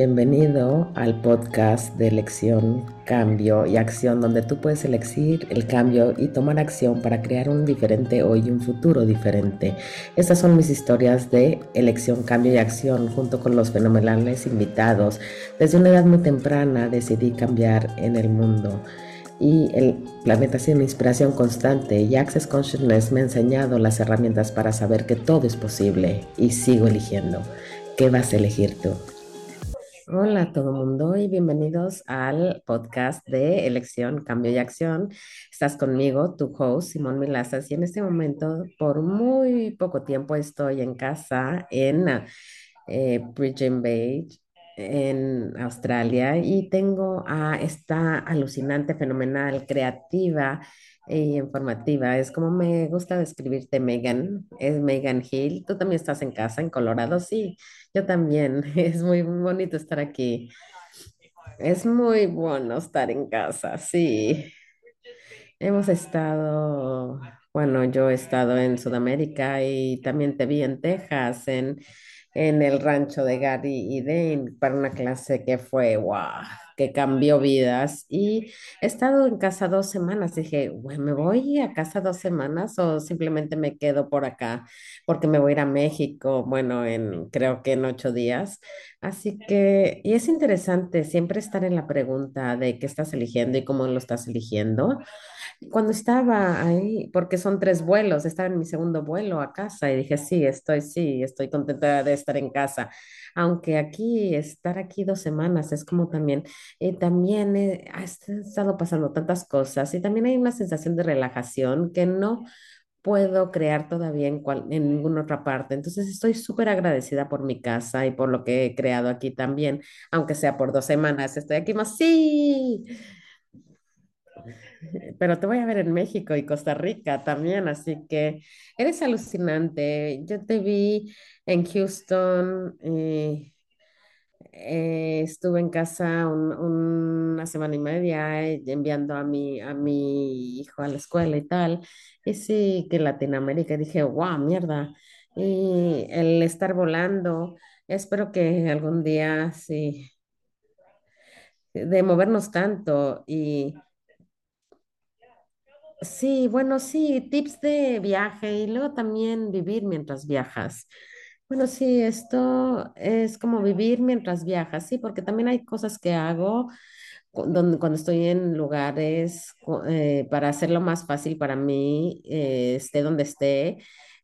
Bienvenido al podcast de elección, cambio y acción, donde tú puedes elegir el cambio y tomar acción para crear un diferente hoy y un futuro diferente. Estas son mis historias de elección, cambio y acción, junto con los fenomenales invitados. Desde una edad muy temprana decidí cambiar en el mundo y el planeta una inspiración constante y Access Consciousness me ha enseñado las herramientas para saber que todo es posible y sigo eligiendo. ¿Qué vas a elegir tú? Hola a todo mundo y bienvenidos al podcast de Elección, Cambio y Acción. Estás conmigo, tu host, Simón Milazas, y en este momento, por muy poco tiempo, estoy en casa en eh, Bridging Bay, en Australia, y tengo a esta alucinante, fenomenal, creativa y informativa. Es como me gusta describirte, Megan. Es Megan Hill. Tú también estás en casa, en Colorado. Sí, yo también. Es muy bonito estar aquí. Es muy bueno estar en casa. Sí. Hemos estado, bueno, yo he estado en Sudamérica y también te vi en Texas, en en el rancho de Gary y Dane para una clase que fue, wow, que cambió vidas. Y he estado en casa dos semanas. Dije, ¿me voy a casa dos semanas o simplemente me quedo por acá? Porque me voy a ir a México, bueno, en creo que en ocho días. Así que, y es interesante siempre estar en la pregunta de qué estás eligiendo y cómo lo estás eligiendo. Cuando estaba ahí, porque son tres vuelos, estaba en mi segundo vuelo a casa y dije, sí, estoy, sí, estoy contenta de estar en casa. Aunque aquí, estar aquí dos semanas es como también, eh, también eh, ha estado pasando tantas cosas y también hay una sensación de relajación que no puedo crear todavía en, cual, en ninguna otra parte. Entonces estoy súper agradecida por mi casa y por lo que he creado aquí también, aunque sea por dos semanas. Estoy aquí más, sí. Pero te voy a ver en México y Costa Rica también, así que eres alucinante. Yo te vi en Houston, eh, eh, estuve en casa un- una semana y media eh, enviando a mi, a mi hijo a la escuela y tal. Y sí, que Latinoamérica, dije, wow, mierda. Y el estar volando, espero que algún día, sí, de movernos tanto y Sí, bueno, sí, tips de viaje y luego también vivir mientras viajas. Bueno, sí, esto es como vivir mientras viajas, sí, porque también hay cosas que hago cuando estoy en lugares eh, para hacerlo más fácil para mí, eh, esté donde esté,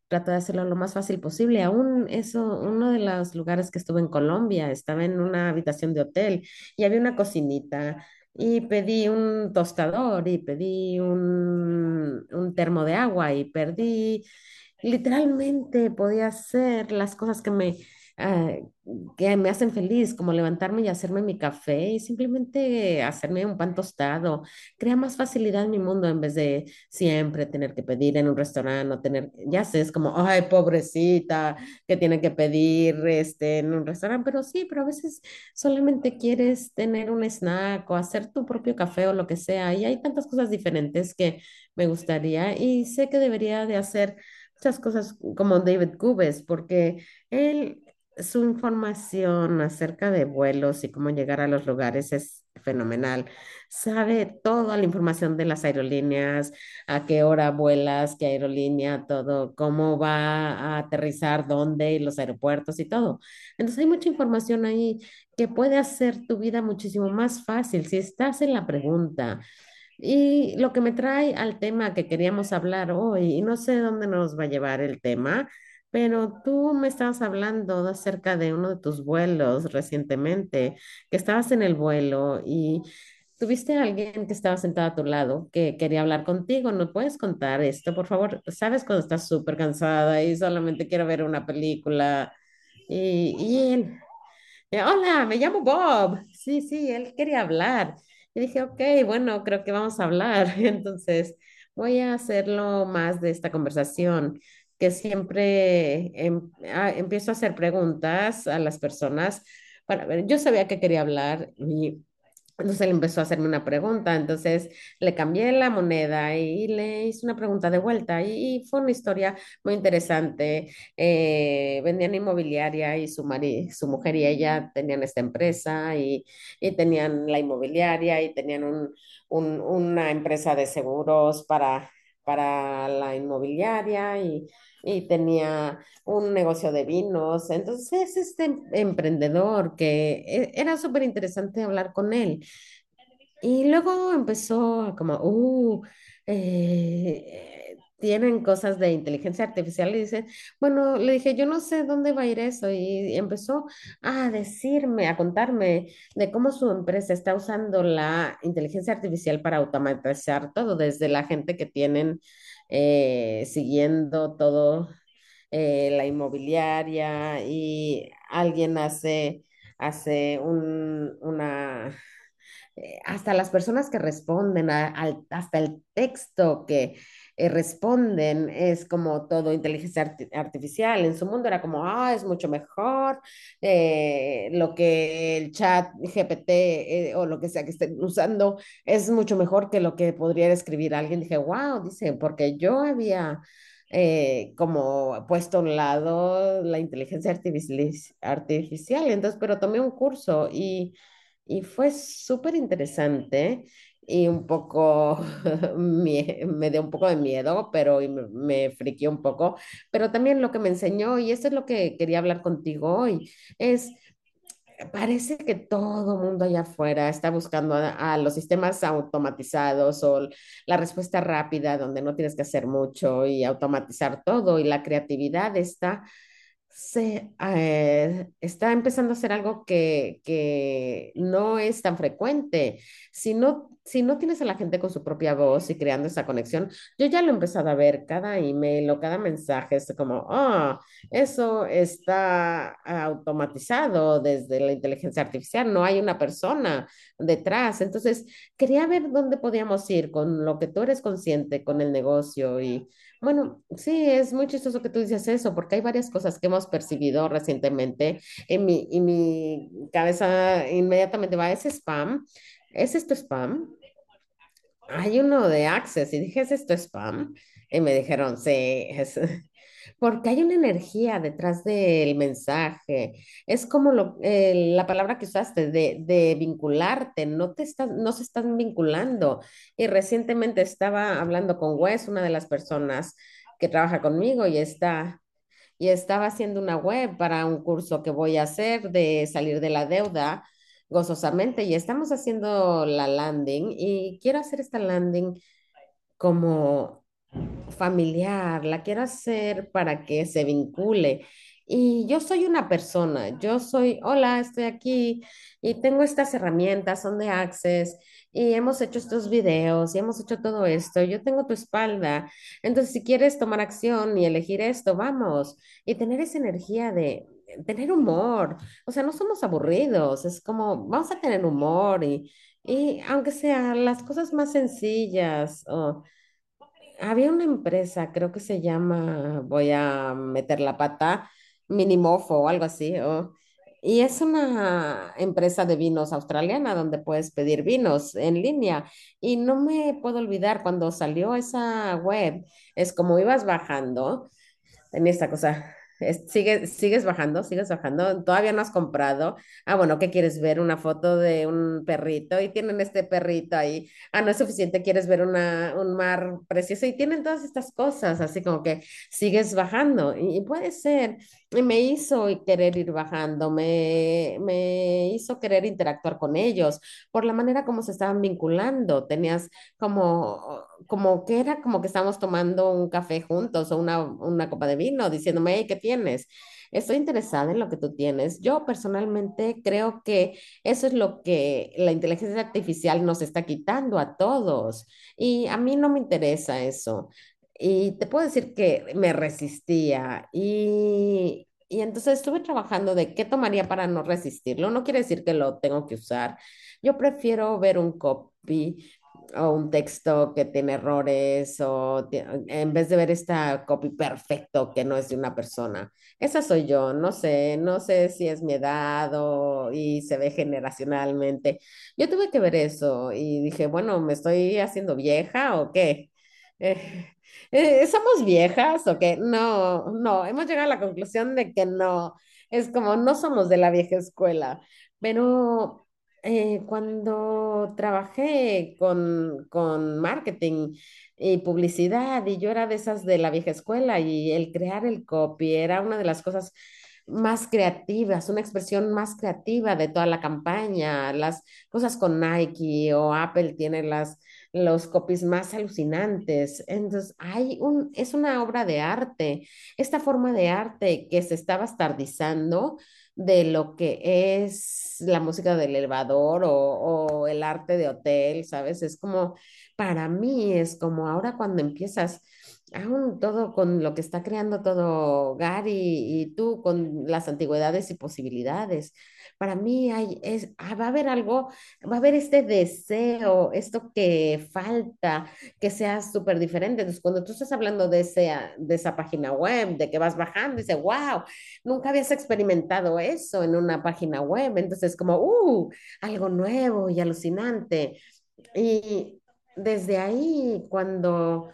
trato de hacerlo lo más fácil posible. Aún eso, uno de los lugares que estuve en Colombia, estaba en una habitación de hotel y había una cocinita y pedí un tostador y pedí un, un termo de agua y perdí, literalmente podía hacer las cosas que me, ah, que me hacen feliz, como levantarme y hacerme mi café y simplemente hacerme un pan tostado. Crea más facilidad en mi mundo en vez de siempre tener que pedir en un restaurante o tener, ya sé, es como, ay, pobrecita, que tiene que pedir este, en un restaurante, pero sí, pero a veces solamente quieres tener un snack o hacer tu propio café o lo que sea. Y hay tantas cosas diferentes que me gustaría y sé que debería de hacer muchas cosas como David Cubes, porque él, su información acerca de vuelos y cómo llegar a los lugares es fenomenal. Sabe toda la información de las aerolíneas, a qué hora vuelas, qué aerolínea, todo, cómo va a aterrizar, dónde, los aeropuertos y todo. Entonces hay mucha información ahí que puede hacer tu vida muchísimo más fácil si estás en la pregunta. Y lo que me trae al tema que queríamos hablar hoy, y no sé dónde nos va a llevar el tema, pero tú me estabas hablando acerca de uno de tus vuelos recientemente, que estabas en el vuelo y tuviste a alguien que estaba sentado a tu lado que quería hablar contigo. ¿No puedes contar esto, por favor? Sabes cuando estás súper cansada y solamente quiero ver una película y, y él eh, Hola, me llamo Bob. Sí, sí, él quería hablar. Y dije, ok, bueno, creo que vamos a hablar. Entonces, voy a hacerlo más de esta conversación, que siempre em- ah, empiezo a hacer preguntas a las personas para ver. Yo sabía que quería hablar y Entonces él empezó a hacerme una pregunta, entonces le cambié la moneda y le hice una pregunta de vuelta y, fue una historia muy interesante. Eh, vendían inmobiliaria y su, su mujer y ella tenían esta empresa y, y tenían la inmobiliaria y tenían un- un- una empresa de seguros para, para la inmobiliaria y, y tenía un negocio de vinos. Entonces, este em- emprendedor que e- era súper interesante hablar con él. Y luego empezó como, uh, eh, tienen cosas de inteligencia artificial y dice, bueno, le dije, yo no sé dónde va a ir eso. Y empezó a decirme, a contarme de cómo su empresa está usando la inteligencia artificial para automatizar todo, desde la gente que tienen eh, siguiendo todo, eh, la inmobiliaria y alguien hace, hace un, una eh, hasta las personas que responden, hasta el texto que eh, responden es como todo inteligencia arti- artificial. En su mundo era como, ah, es mucho mejor eh, lo que el chat GPT eh, o lo que sea que estén usando es mucho mejor que lo que podría escribir alguien. Dije, wow, dice, porque yo había... como puesto a un lado la inteligencia artificial, artificial, entonces, pero tomé un curso y y fue súper interesante y un poco, me dio un poco de miedo, pero me, friqué un poco. Pero también lo que me enseñó, y esto es lo que quería hablar contigo hoy, es, parece que todo mundo allá afuera está buscando a, a los sistemas automatizados o la respuesta rápida, donde no tienes que hacer mucho y automatizar todo, y la creatividad está se eh, está empezando a ser algo que, que no es tan frecuente. Si no, si no tienes a la gente con su propia voz y creando esa conexión, yo ya lo he empezado a ver cada email o cada mensaje, es como, ah, eso está automatizado desde la inteligencia artificial, no hay una persona detrás. Entonces, quería ver dónde podíamos ir con lo que tú eres consciente con el negocio y bueno, sí, es muy chistoso que tú dices eso, porque hay varias cosas que hemos percibido recientemente en mi, y mi cabeza inmediatamente va, ¿es spam? ¿Es esto spam? Hay uno de Access y dije, ¿es esto spam? Y me dijeron, sí, es... Porque hay una energía detrás del mensaje. Es como lo, eh, la palabra que usaste de, de vincularte, no te estás, no se están vinculando. Y recientemente estaba hablando con Wes, una de las personas que trabaja conmigo y está, y estaba haciendo una web para un curso que voy a hacer de salir de la deuda gozosamente y estamos haciendo la landing y quiero hacer esta landing como familiar, la quiero hacer para que se vincule. Y yo soy una persona, yo soy, hola, estoy aquí y tengo estas herramientas, son de Access y hemos hecho estos videos y hemos hecho todo esto. Yo tengo tu espalda. Entonces, si quieres tomar acción y elegir esto, vamos. Y tener esa energía de tener humor. O sea, no somos aburridos, es como, vamos a tener humor y, y aunque sean las cosas más sencillas o había una empresa, creo que se llama, voy a meter la pata, Minimofo o algo así. o- y es una empresa de vinos australiana donde puedes pedir vinos en línea. Y no me puedo olvidar cuando salió esa web, es como ibas bajando tenía esta cosa. Es- sigue, sigues bajando, sigues bajando. Todavía no has comprado. Ah, bueno, ¿qué quieres ver? Una foto de un perrito y tienen este perrito ahí. Ah, no es suficiente, quieres ver una, un mar precioso y tienen todas estas cosas, así como que sigues bajando. Y, y puede ser. Y me hizo querer ir bajando, me, me hizo querer interactuar con ellos por la manera como se estaban vinculando. Tenías como, como que era como que estábamos tomando un café juntos o una, una copa de vino, diciéndome, hey, ¿qué Estoy interesada en lo que tú tienes. Yo personalmente creo que eso es lo que la inteligencia artificial nos está quitando a todos y a mí no me interesa eso. Y te puedo decir que me resistía y, y entonces estuve trabajando de qué tomaría para no resistirlo. No quiere decir que lo tengo que usar. Yo prefiero ver un copy o un texto que tiene errores, o en vez de ver esta copy perfecto que no es de una persona. Esa soy yo, no sé, no sé si es mi edad o y se ve generacionalmente. Yo tuve que ver eso y dije, bueno, ¿me estoy haciendo vieja o qué? Eh, eh, ¿somos viejas o qué? No, no, hemos llegado a la conclusión de que no, es como no somos de la vieja escuela, pero eh, cuando trabajé con, con marketing y publicidad, y yo era de esas de la vieja escuela, y el crear el copy era una de las cosas más creativas, una expresión más creativa de toda la campaña. Las cosas con Nike o Apple tienen las, los copies más alucinantes. Entonces, hay un, es una obra de arte. Esta forma de arte que se está bastardizando de lo que es la música del elevador o, el arte de hotel, ¿sabes? Es como, para mí es como ahora cuando empiezas, aún todo con lo que está creando todo Gary y tú con las antigüedades y posibilidades. Para mí hay, es, ah, va a haber algo, va a haber este deseo, esto que falta, que sea súper diferente. Entonces, cuando tú estás hablando de, ese, de esa página web, de que vas bajando, dices, wow, nunca habías experimentado eso en una página web, entonces como, uh, algo nuevo y alucinante. Y desde ahí, cuando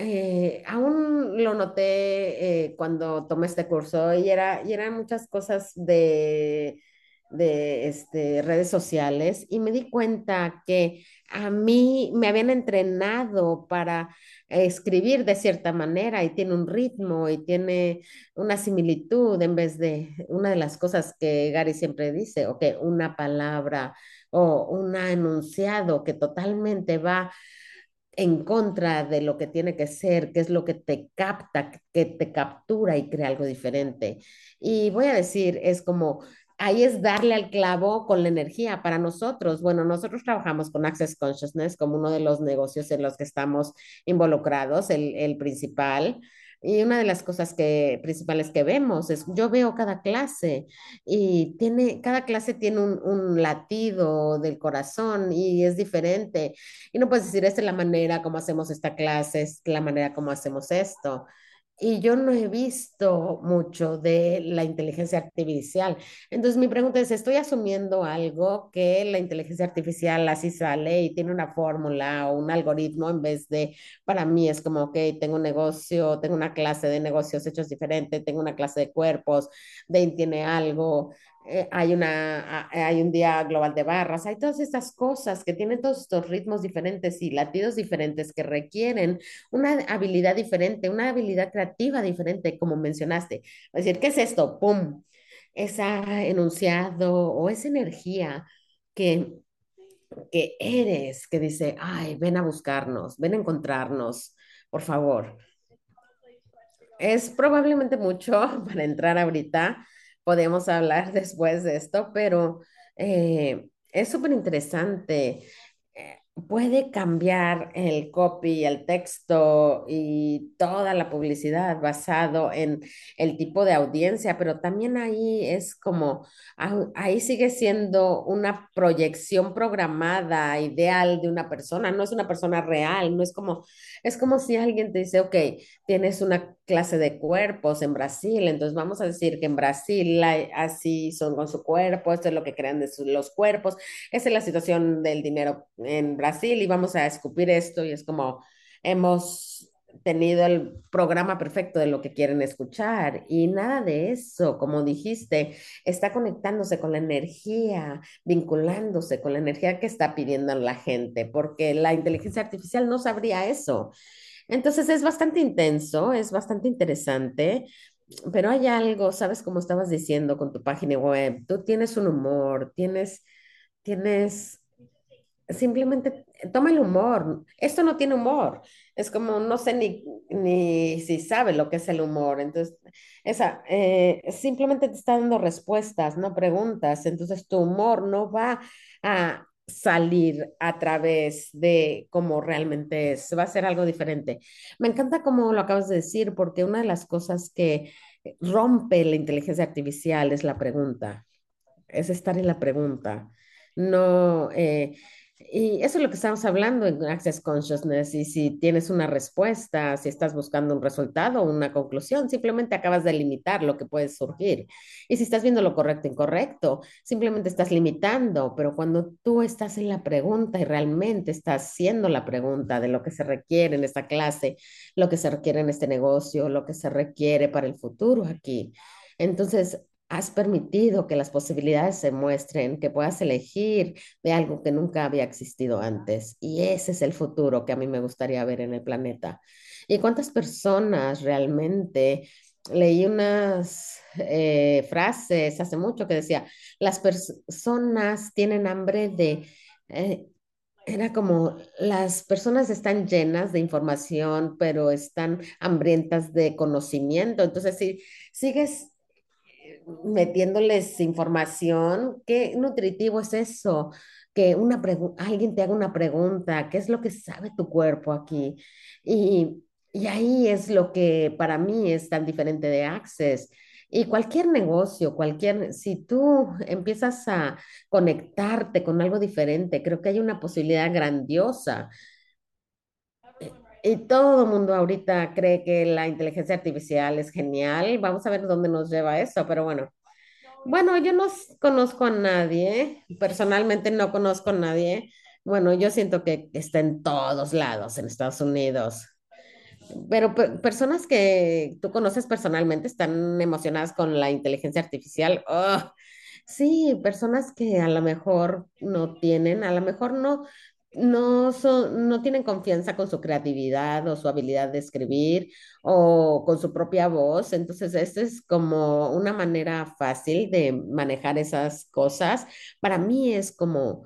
eh, aún lo noté eh, cuando tomé este curso y era, y eran muchas cosas de, de este, redes sociales y me di cuenta que a mí me habían entrenado para escribir de cierta manera y tiene un ritmo y tiene una similitud en vez de una de las cosas que Gary siempre dice, o que una palabra o un enunciado que totalmente va en contra de lo que tiene que ser, que es lo que te capta, que te captura y crea algo diferente. Y voy a decir, es como, ahí es darle al clavo con la energía para nosotros. Bueno, nosotros trabajamos con Access Consciousness como uno de los negocios en los que estamos involucrados, el, principal. Y una de las cosas que, principales que vemos es, yo veo cada clase y tiene, cada clase tiene un, un latido del corazón y es diferente. Y no puedes decir, esta es la manera como hacemos esta clase, es la manera como hacemos esto. Y yo no he visto mucho de la inteligencia artificial. Entonces mi pregunta es, ¿estoy asumiendo algo que la inteligencia artificial así sale y tiene una fórmula o un algoritmo en vez de, para mí es como, ok, tengo un negocio, tengo una clase de negocios hechos diferente, tengo una clase de cuerpos, Dane tiene algo, eh, hay una, hay un día global de barras, hay todas estas cosas que tienen todos estos ritmos diferentes y latidos diferentes que requieren una habilidad diferente, una habilidad creativa diferente, como mencionaste. Es decir, ¿qué es esto? ¡Pum! Ese enunciado o esa energía que, que eres, que dice, ay, ven a buscarnos, ven a encontrarnos, por favor. Es probablemente mucho para entrar ahorita. Podemos hablar después de esto, pero eh, es súper interesante. Eh, puede cambiar el copy, el texto y toda la publicidad basado en el tipo de audiencia, pero también ahí es como, ah, ahí sigue siendo una proyección programada, ideal de una persona, no es una persona real, no es como, es como si alguien te dice, ok, tienes una clase de cuerpos en Brasil, entonces vamos a decir que en Brasil así son con su cuerpo, esto es lo que crean de su- los cuerpos, esa es la situación del dinero en Brasil y vamos a escupir esto y es como hemos tenido el programa perfecto de lo que quieren escuchar y nada de eso, como dijiste, está conectándose con la energía, vinculándose con la energía que está pidiendo la gente, porque la inteligencia artificial no sabría eso. Entonces es bastante intenso, es bastante interesante, pero hay algo, ¿sabes? Como estabas diciendo con tu página web, tú tienes un humor, tienes, tienes, simplemente toma el humor. Esto no tiene humor. Es como, no sé ni, ni si sabe lo que es el humor. Entonces, esa, eh, simplemente te está dando respuestas, no preguntas. Entonces, tu humor no va a salir a través de cómo realmente es, va a ser algo diferente. Me encanta cómo lo acabas de decir, porque una de las cosas que rompe la inteligencia artificial es la pregunta, es estar en la pregunta. No, eh, Y eso es lo que estamos hablando en Access Consciousness. Y si tienes una respuesta, si estás buscando un resultado, una conclusión, simplemente acabas de limitar lo que puede surgir. Y si estás viendo lo correcto e incorrecto, simplemente estás limitando. Pero cuando tú estás en la pregunta y realmente estás haciendo la pregunta de lo que se requiere en esta clase, lo que se requiere en este negocio, lo que se requiere para el futuro aquí, entonces has permitido que las posibilidades se muestren, que puedas elegir de algo que nunca había existido antes. Y ese es el futuro que a mí me gustaría ver en el planeta. ¿Y cuántas personas realmente? Leí unas eh, frases hace mucho que decía, las personas tienen hambre de... eh, era como las personas están llenas de información, pero están hambrientas de conocimiento. Entonces, si sigues metiéndoles información. ¿Qué nutritivo es eso? Que una alguien te haga una pregunta, ¿qué es lo que sabe tu cuerpo aquí? Y, y ahí es lo que para mí es tan diferente de Access. Y cualquier negocio, cualquier, si tú empiezas a conectarte con algo diferente, creo que hay una posibilidad grandiosa. Y todo el mundo ahorita cree que la inteligencia artificial es genial. Vamos a ver dónde nos lleva eso, pero bueno. Bueno, yo no conozco a nadie, personalmente no conozco a nadie. Bueno, yo siento que está en todos lados en Estados Unidos, pero pe- personas que tú conoces personalmente están emocionadas con la inteligencia artificial. ¡Oh! Sí, personas que a lo mejor no tienen, a lo mejor no, no son, no tienen confianza con su creatividad o su habilidad de escribir o con su propia voz. Entonces, esto es como una manera fácil de manejar esas cosas. Para mí es como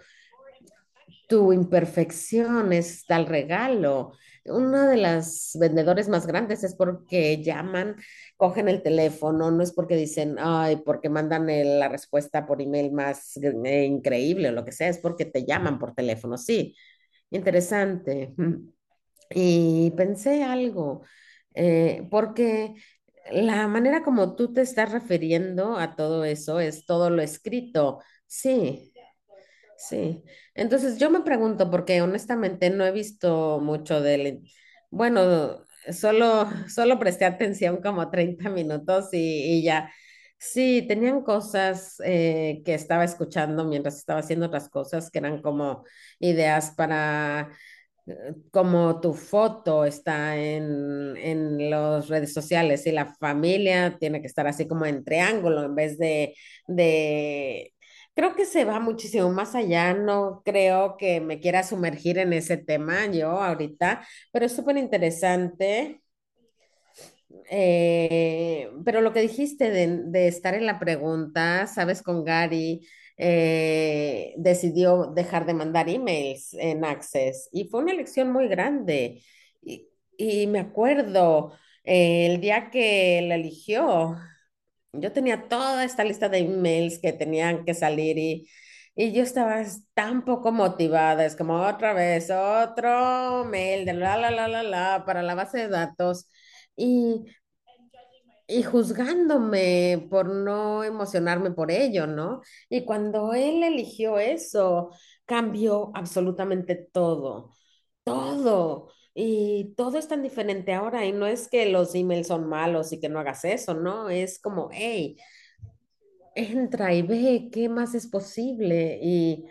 tu imperfección es tal regalo. Uno de las vendedores más grandes es porque llaman, cogen el teléfono, no es porque dicen, ay, porque mandan la respuesta por email más eh, increíble o lo que sea, es porque te llaman por teléfono. Sí, interesante. Mm. Y pensé algo, eh, porque la manera como tú te estás refiriendo a todo eso es todo lo escrito. Sí. Sí, entonces yo me pregunto, porque honestamente no he visto mucho del, bueno, solo, solo presté atención como 30 minutos y, ya. Sí, tenían cosas eh, que estaba escuchando mientras estaba haciendo otras cosas que eran como ideas para eh, como tu foto está en, en las redes sociales y la familia tiene que estar así como en triángulo en vez de, de... Creo que se va muchísimo más allá, no creo que me quiera sumergir en ese tema yo ahorita, pero es súper interesante. Eh, pero lo que dijiste de, de estar en la pregunta, sabes, con Gary, eh, decidió dejar de mandar emails en Access y fue una elección muy grande. Y, y me acuerdo eh, el día que la eligió, yo tenía toda esta lista de emails que tenían que salir y, y yo estaba tan poco motivada, es como otra vez, otro mail de la, la, la, la, la, para la base de datos. Y y juzgándome por no emocionarme por ello, ¿no? Y cuando él eligió eso, cambió absolutamente todo, todo. Y todo es tan diferente ahora y no es que los emails son malos y que no hagas eso, ¿no? Es como, hey, entra y ve qué más es posible. Y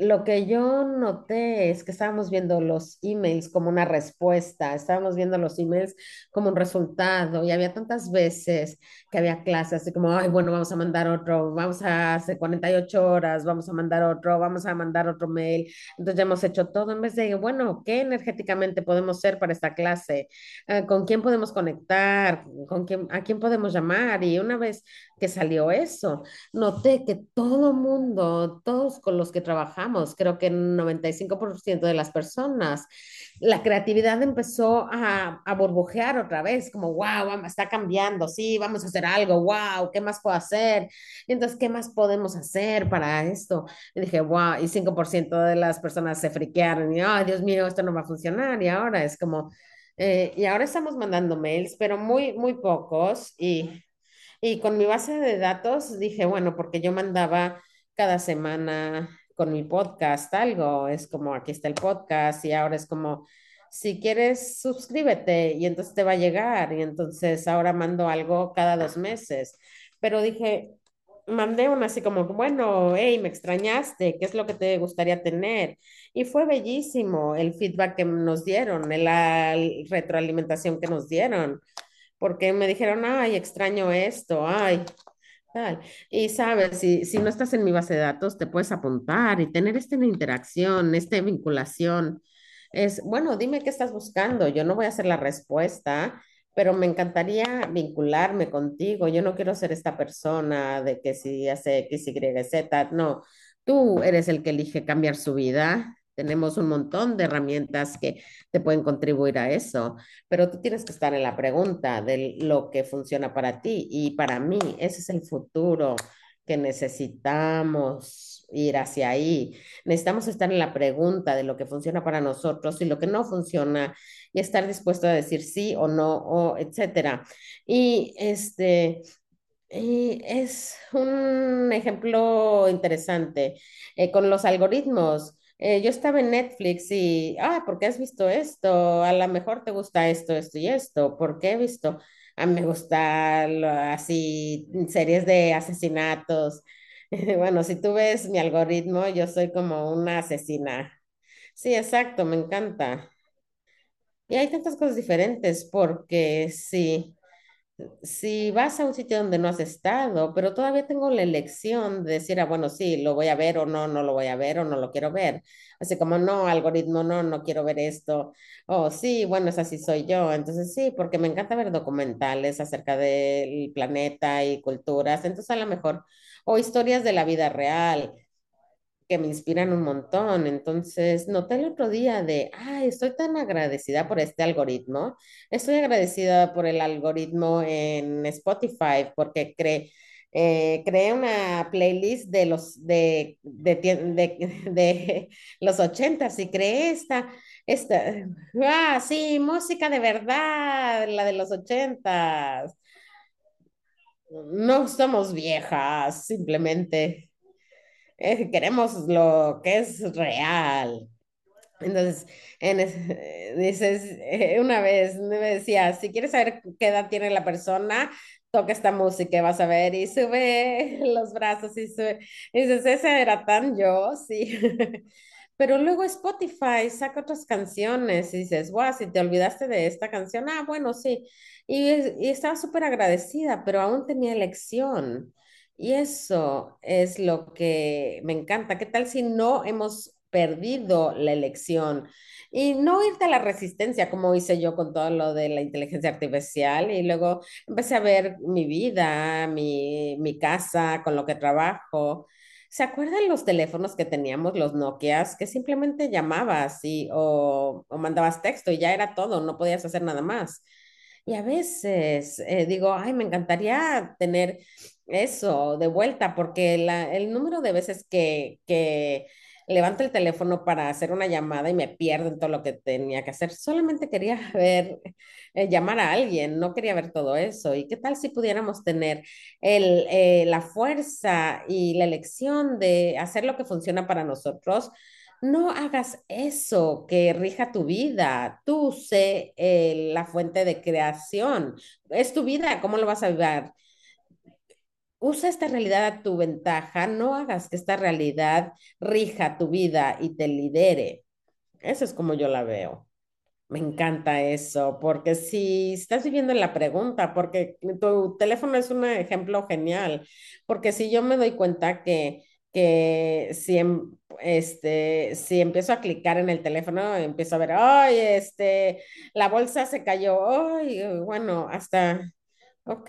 lo que yo noté es que estábamos viendo los emails como una respuesta, estábamos viendo los emails como un resultado y había tantas veces que había clases así como, ay, bueno, vamos a mandar otro, vamos a hacer 48 horas, vamos a mandar otro, vamos a mandar otro mail. Entonces ya hemos hecho todo en vez de, bueno, ¿qué energéticamente podemos ser para esta clase? Eh, ¿Con quién podemos conectar? ¿Con quién, a quién podemos llamar? Y una vez que salió eso, noté que todo mundo, todos con los que trabajamos, creo que el 95% de las personas, la creatividad empezó a, a burbujear otra vez, como, wow, está cambiando, sí, vamos a hacer algo, wow, ¿qué más puedo hacer? Entonces, ¿qué más podemos hacer para esto? Y dije, wow, y 5% de las personas se friquearon y, ay, Dios mío, esto no va a funcionar. Y ahora es como, eh, y ahora estamos mandando mails, pero muy, muy pocos. Y y con mi base de datos dije, bueno, porque yo mandaba cada semana con mi podcast algo, es como aquí está el podcast y ahora es como, si quieres, suscríbete y entonces te va a llegar y entonces ahora mando algo cada dos meses. Pero dije, mandé una así como, bueno, hey, me extrañaste, ¿qué es lo que te gustaría tener? Y fue bellísimo el feedback que nos dieron, la retroalimentación que nos dieron, porque me dijeron, ay, extraño esto, ay, tal. Y sabes, si, si no estás en mi base de datos, te puedes apuntar y tener esta interacción, esta vinculación. Es, bueno, dime qué estás buscando, yo no voy a hacer la respuesta pero me encantaría vincularme contigo. Yo no quiero ser esta persona de que si hace X, Y, Z. No, tú eres el que elige cambiar su vida. Tenemos un montón de herramientas que te pueden contribuir a eso, pero tú tienes que estar en la pregunta de lo que funciona para ti y para mí. Ese es el futuro que necesitamos ir hacia ahí. Necesitamos estar en la pregunta de lo que funciona para nosotros y lo que no funciona y estar dispuesto a decir sí o no, o etcétera. Y este, es un ejemplo interesante eh, con los algoritmos. Eh, yo estaba en Netflix y, ah, ¿por qué has visto esto? A lo mejor te gusta esto, esto y esto. ¿Por qué he visto? A mí me gusta así series de asesinatos. Bueno, si tú ves mi algoritmo, yo soy como una asesina. Sí, exacto, me encanta. Y hay tantas cosas diferentes porque sí si vas a un sitio donde no has estado, pero todavía tengo la elección de decir, ah, bueno, sí, lo voy a ver o no, no lo voy a ver o no lo quiero ver. Así como, no, algoritmo, no, no quiero ver esto. O sí, bueno, es así soy yo. Entonces sí, porque me encanta ver documentales acerca del planeta y culturas. Entonces a lo mejor, o historias de la vida real que me inspiran un montón. Entonces, noté el otro día de, ay, estoy tan agradecida por este algoritmo. Estoy agradecida por el algoritmo en Spotify porque creé, eh, creé una playlist de los, de, de, de, de los ochentas y creé esta, esta, ah, sí, música de verdad, la de los ochentas. No somos viejas, simplemente eh, queremos lo que es real. Entonces, en es- dices, eh, una vez me decía, si quieres saber qué edad tiene la persona, toca esta música y vas a ver, y sube los brazos y sube. Y dices, esa era tan yo, sí. Pero luego Spotify saca otras canciones y dices, wow, si te olvidaste de esta canción, ah, bueno, sí. Y, y estaba súper agradecida, pero aún tenía elección. Y eso es lo que me encanta. ¿Qué tal si no hemos perdido la elección? Y no irte a la resistencia, como hice yo con todo lo de la inteligencia artificial. Y luego empecé a ver mi vida, mi, mi casa, con lo que trabajo. ¿Se acuerdan los teléfonos que teníamos, los Nokias, que simplemente llamabas y, o, o mandabas texto y ya era todo, no podías hacer nada más? Y a veces eh, digo, ay, me encantaría tener eso de vuelta, porque el número de veces que, que levanto el teléfono para hacer una llamada y me pierdo en todo lo que tenía que hacer, solamente quería ver, eh, llamar a alguien, no quería ver todo eso. ¿Y qué tal si pudiéramos tener el, eh, la fuerza y la elección de hacer lo que funciona para nosotros? No hagas eso que rija tu vida. Tú sé eh, la fuente de creación. Es tu vida, ¿cómo lo vas a vivir? Usa esta realidad a tu ventaja. No hagas que esta realidad rija tu vida y te lidere. Eso es como yo la veo. Me encanta eso, porque si estás viviendo en la pregunta, porque tu teléfono es un ejemplo genial, porque si yo me doy cuenta que, que si, em- este, si empiezo a clicar en el teléfono, empiezo a ver, ay, este, la bolsa se cayó, ay, bueno, hasta Ok,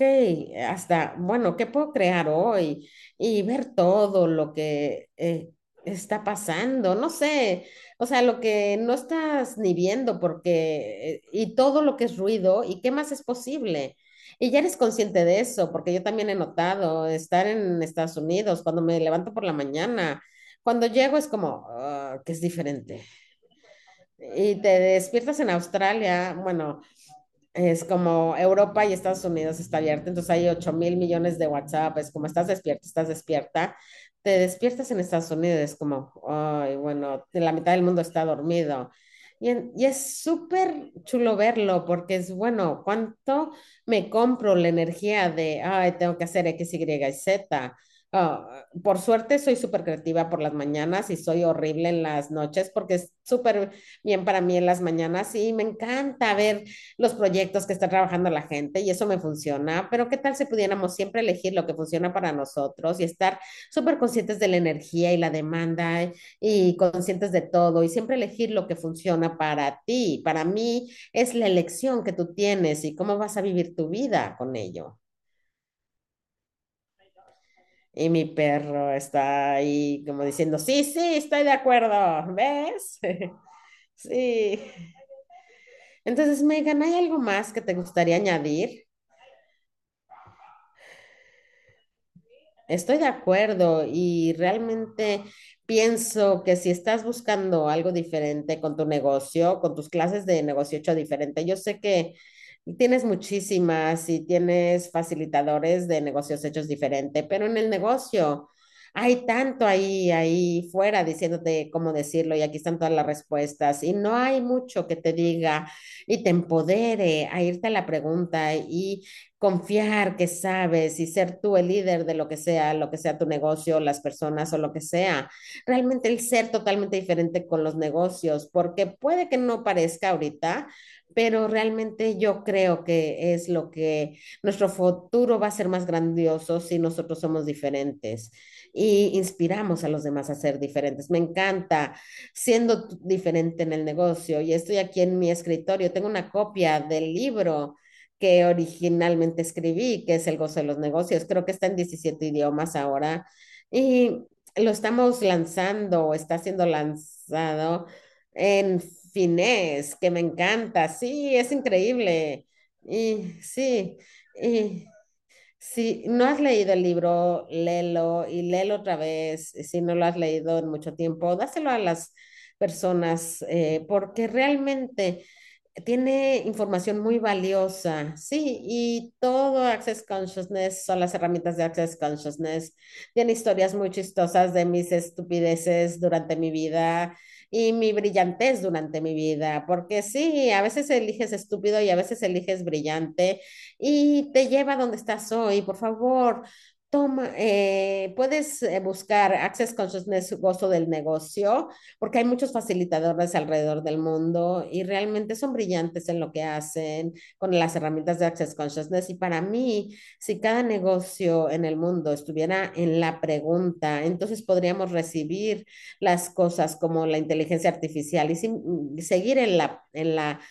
hasta, bueno, ¿qué puedo crear hoy? Y ver todo lo que eh, está pasando, no sé, o sea, lo que no estás ni viendo, porque, eh, y todo lo que es ruido, ¿y qué más es posible? Y ya eres consciente de eso, porque yo también he notado estar en Estados Unidos, cuando me levanto por la mañana, cuando llego es como, ah, que es diferente. Y te despiertas en Australia, bueno. Es como Europa y Estados Unidos está abierto, entonces hay ocho mil millones de WhatsApp, es como estás despierta, estás despierta, te despiertas en Estados Unidos, es como, ay, bueno, la mitad del mundo está dormido. Y, en- y es súper chulo verlo porque es bueno, ¿cuánto me compro la energía de, ay, tengo que hacer X, Y y Z? Ah, por suerte soy súper creativa por las mañanas y soy horrible en las noches porque es súper bien para mí en las mañanas y me encanta ver los proyectos que está trabajando la gente y eso me funciona, pero ¿qué tal si pudiéramos siempre elegir lo que funciona para nosotros y estar súper conscientes de la energía y la demanda y conscientes de todo y siempre elegir lo que funciona para ti? Para mí es la elección que tú tienes y cómo vas a vivir tu vida con ello. Y mi perro está ahí como diciendo, sí, sí, estoy de acuerdo, ¿ves? Sí. Entonces, Megan, ¿hay algo más que te gustaría añadir? Estoy de acuerdo y realmente pienso que si estás buscando algo diferente con tu negocio, con tus clases de negocio hecho diferente, yo sé que tienes muchísimas y tienes facilitadores de negocios hechos diferente, pero en el negocio hay tanto ahí, ahí fuera diciéndote cómo decirlo y aquí están todas las respuestas y no hay mucho que te diga y te empodere a irte a la pregunta y confiar que sabes y ser tú el líder de lo que sea, lo que sea tu negocio, las personas o lo que sea. Realmente el ser totalmente diferente con los negocios, porque puede que no parezca ahorita, pero realmente yo creo que es lo que nuestro futuro va a ser más grandioso si nosotros somos diferentes y inspiramos a los demás a ser diferentes. Me encanta siendo diferente en el negocio y estoy aquí en mi escritorio, tengo una copia del libro que originalmente escribí, que es El gozo de los negocios. Creo que está en 17 idiomas ahora y lo estamos lanzando, está siendo lanzado en finés, que me encanta. Sí, es increíble. Y sí, y si no has leído el libro, léelo y léelo otra vez. Si no lo has leído en mucho tiempo, dáselo a las personas, eh, porque realmente tiene información muy valiosa, sí, y todo Access Consciousness son las herramientas de Access Consciousness. Tiene historias muy chistosas de mis estupideces durante mi vida y mi brillantez durante mi vida, porque sí, a veces eliges estúpido y a veces eliges brillante y te lleva donde estás hoy. Por favor, toma, eh, puedes eh, buscar Access Consciousness Gozo del Negocio porque hay muchos facilitadores alrededor del mundo y realmente son brillantes en lo que hacen con las herramientas de Access Consciousness. Y para mí, si cada negocio en el mundo estuviera en la pregunta, entonces podríamos recibir las cosas como la inteligencia artificial y, y seguir en la, en la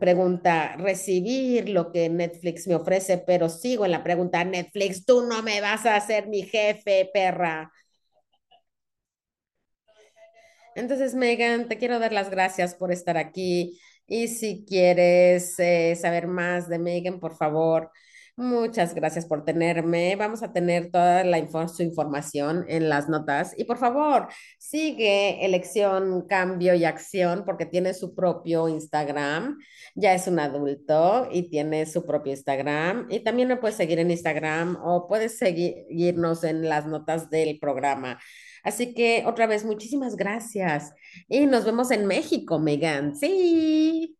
pregunta, recibir lo que Netflix me ofrece, pero sigo en la pregunta, Netflix, tú no me vas a ser mi jefe, perra. Entonces, Megan, te quiero dar las gracias por estar aquí. Y si quieres eh, saber más de Megan, por favor, muchas gracias por tenerme. Vamos a tener toda la su información en las notas. Y por favor, sigue Elección, Cambio y Acción porque tiene su propio Instagram. Ya es un adulto y tiene su propio Instagram. Y también me puedes seguir en Instagram o puedes seguirnos en las notas del programa. Así que otra vez, muchísimas gracias. Y nos vemos en México, Megan. Sí,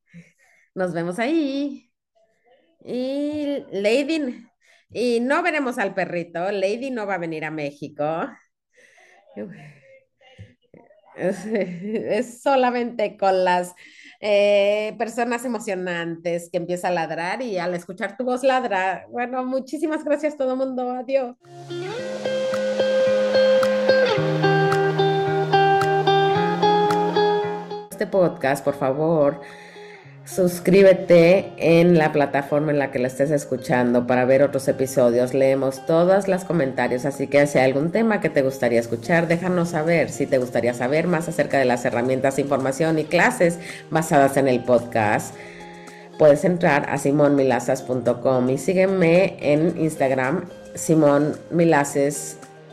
nos vemos ahí. Y Lady, y no veremos al perrito. Lady no va a venir a México. Es, solamente con las eh, personas emocionantes que empieza a ladrar y al escuchar tu voz ladra. Bueno, muchísimas gracias todo mundo. Adiós. Este podcast, por favor, suscríbete en la plataforma en la que lo estés escuchando para ver otros episodios. Leemos todos los comentarios, así que si hay algún tema que te gustaría escuchar, déjanos saber. Si te gustaría saber más acerca de las herramientas, información y clases basadas en el podcast, puedes entrar a simonmilaces.com y sígueme en Instagram, Simón Milaces